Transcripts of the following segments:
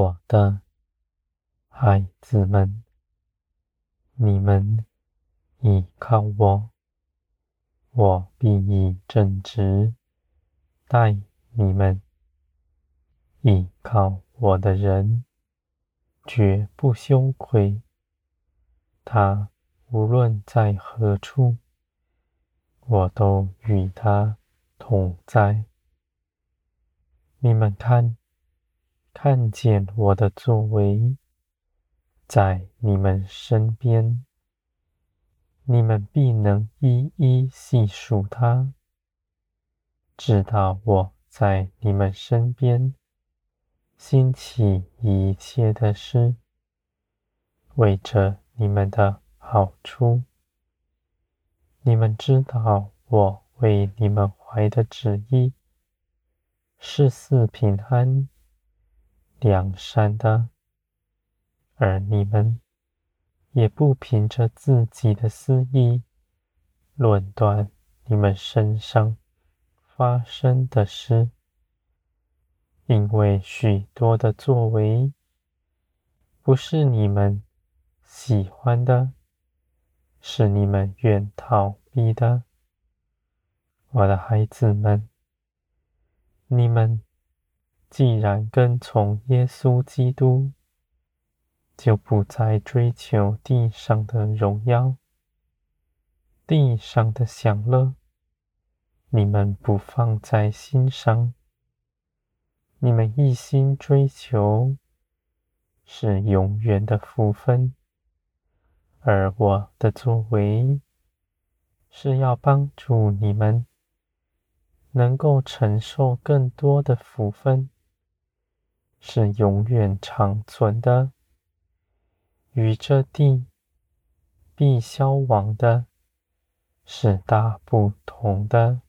我的孩子们，你们倚靠我，我必以正直待你们。倚靠我的人，绝不羞愧。他无论在何处，我都与他同在。你们看，看见我的作为，在你们身边，你们必能一一细数它，知道我在你们身边兴起一切的事，为着你们的好处。你们知道我为你们怀的旨意。是赐平安、良善的，而你们也不凭着自己的私意论断你们身上发生的事，因为许多的作为不是你们喜欢的，是你们愿逃避的，我的孩子们。你们既然跟从耶稣基督，就不再追求地上的荣耀、地上的享乐。你们不放在心上，你们一心追求是永远的福分，而我的作为是要帮助你们。能够承受更多的福分，是永远长存的，与这地必消亡的，是大不同的。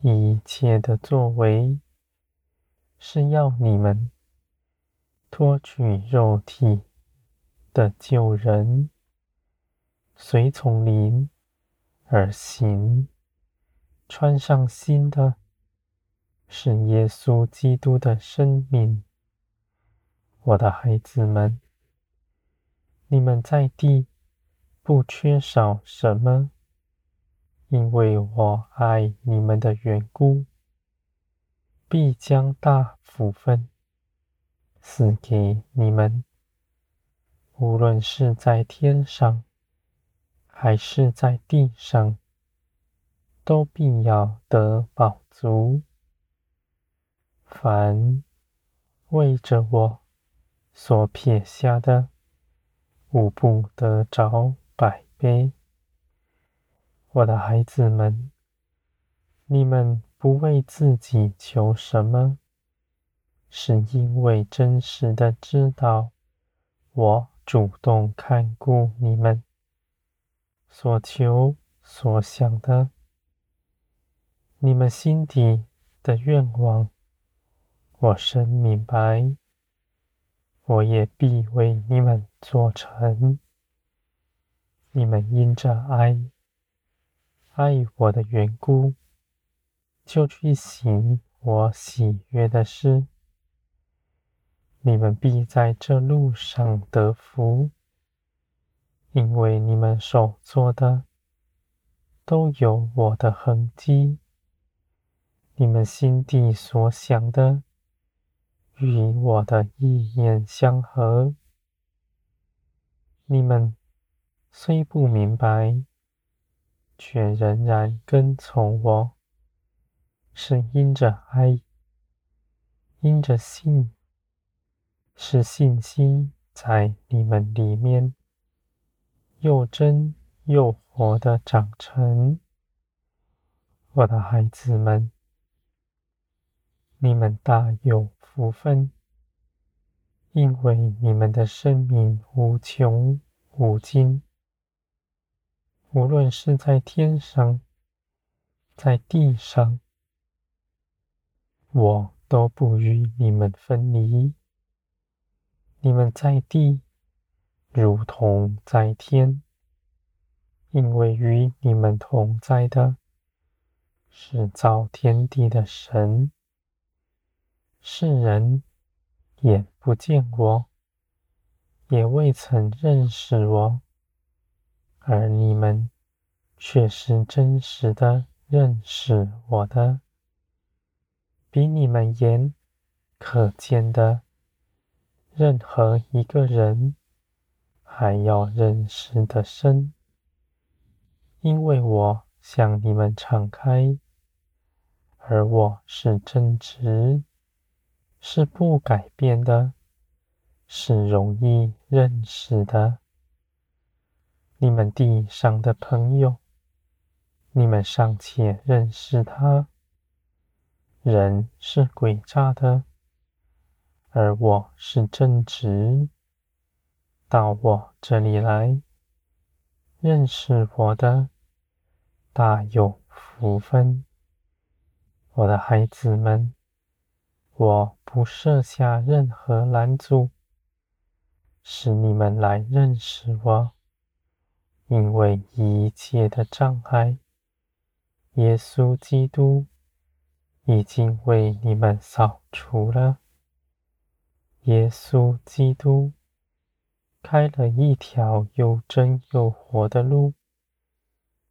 一切的作为，是要你们脱去肉体的旧人，随从灵而行。穿上新的，是耶稣基督的生命。我的孩子们，你们在地不缺少什么，因为我爱你们的缘故，必将大福分赐给你们，无论是在天上，还是在地上。都必要得饱足。凡为着我所撇下的，无不得着百倍。我的孩子们，你们不为自己求什么，是因为真实的知道，我主动看顾你们所求所想的。你们心底的愿望，我深明白，我也必为你们做成。你们因着爱，爱我的缘故，就去行我喜悦的事。你们必在这路上得福，因为你们所做的，都有我的痕迹。你们心底所想的，与我的意念相合。你们虽不明白，却仍然跟从我，是因着爱，因着信，是信心在你们里面又真又活的长成。我的孩子们。你们大有福分，因为你们的生命无穷无尽。无论是在天上，在地上，我都不与你们分离。你们在地，如同在天，因为与你们同在的，是造天地的神。世人眼不见我，也未曾认识我，而你们却是真实的认识我的，比你们眼可见的任何一个人还要认识的深，因为我向你们敞开，而我是真实，是不改变的，是容易认识的。你们地上的朋友，你们尚且认识他，人是诡诈的，而我是正直。到我这里来，认识我的，大有福分。我的孩子们，我不设下任何拦阻，使你们来认识我，因为一切的障碍。耶稣基督已经为你们扫除了。耶稣基督开了一条又真又活的路，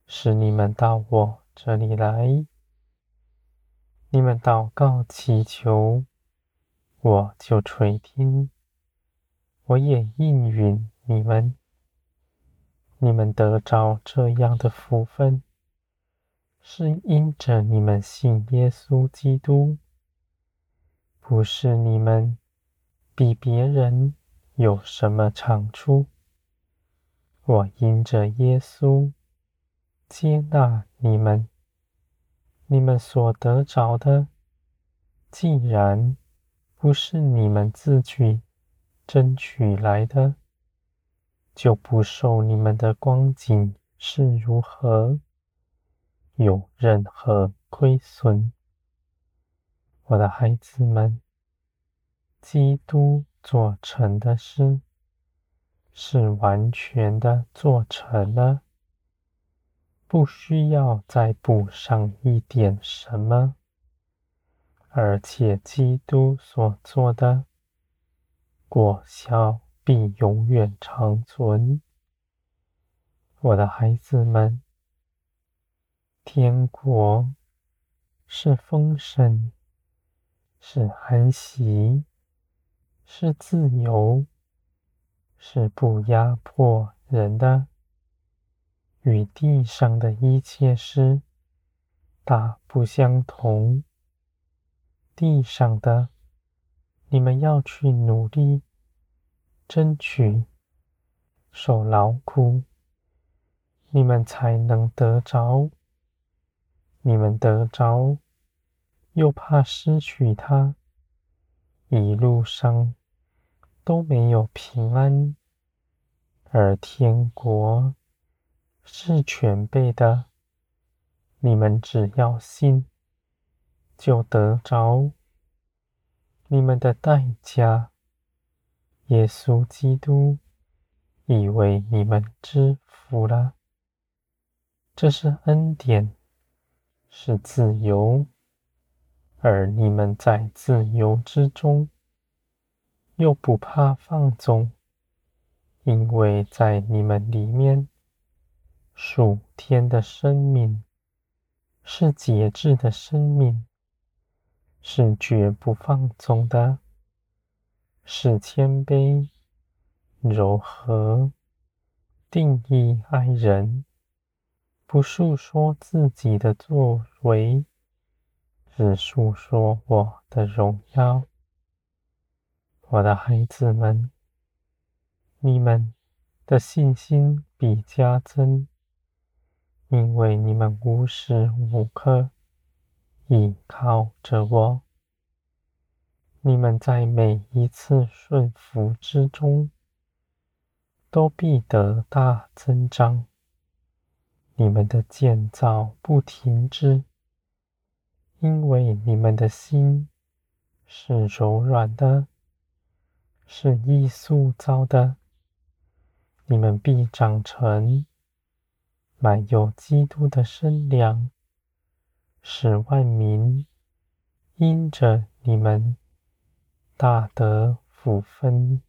使你们到我这里来。你们祷告祈求，我就垂听，我也应允你们。你们得着这样的福分。是因着你们信耶稣基督，不是你们比别人有什么长处。我因着耶稣接纳你们，你们所得着的，既然不是你们自己争取来的，就不受你们的光景是如何。有任何亏损，我的孩子们，基督做成的事是完全的做成了，不需要再补上一点什么，而且基督所做的果效必永远长存，我的孩子们。天国是丰盛，是安息，是自由，是不压迫人的，与地上的一切事大不相同。地上的，你们要去努力争取，受劳苦，你们才能得着。你们得着，又怕失去它，一路上都没有平安。而天国是全备的，你们只要信，就得着。你们的代价，耶稣基督已为你们支付了，这是恩典。是自由，而你们在自由之中，又不怕放纵，因为在你们里面，属天的生命是节制的生命，是绝不放纵的，是谦卑、柔和、定义爱人。不诉说自己的作为，只诉说我的荣耀。我的孩子们，你们的信心比加增，因为你们无时无刻依靠着我。你们在每一次顺服之中，都必得大增长。你们的建造不停止，因为你们的心是柔软的，是易塑造的。你们必长成，满有基督的身量，使万民因着你们大得福分。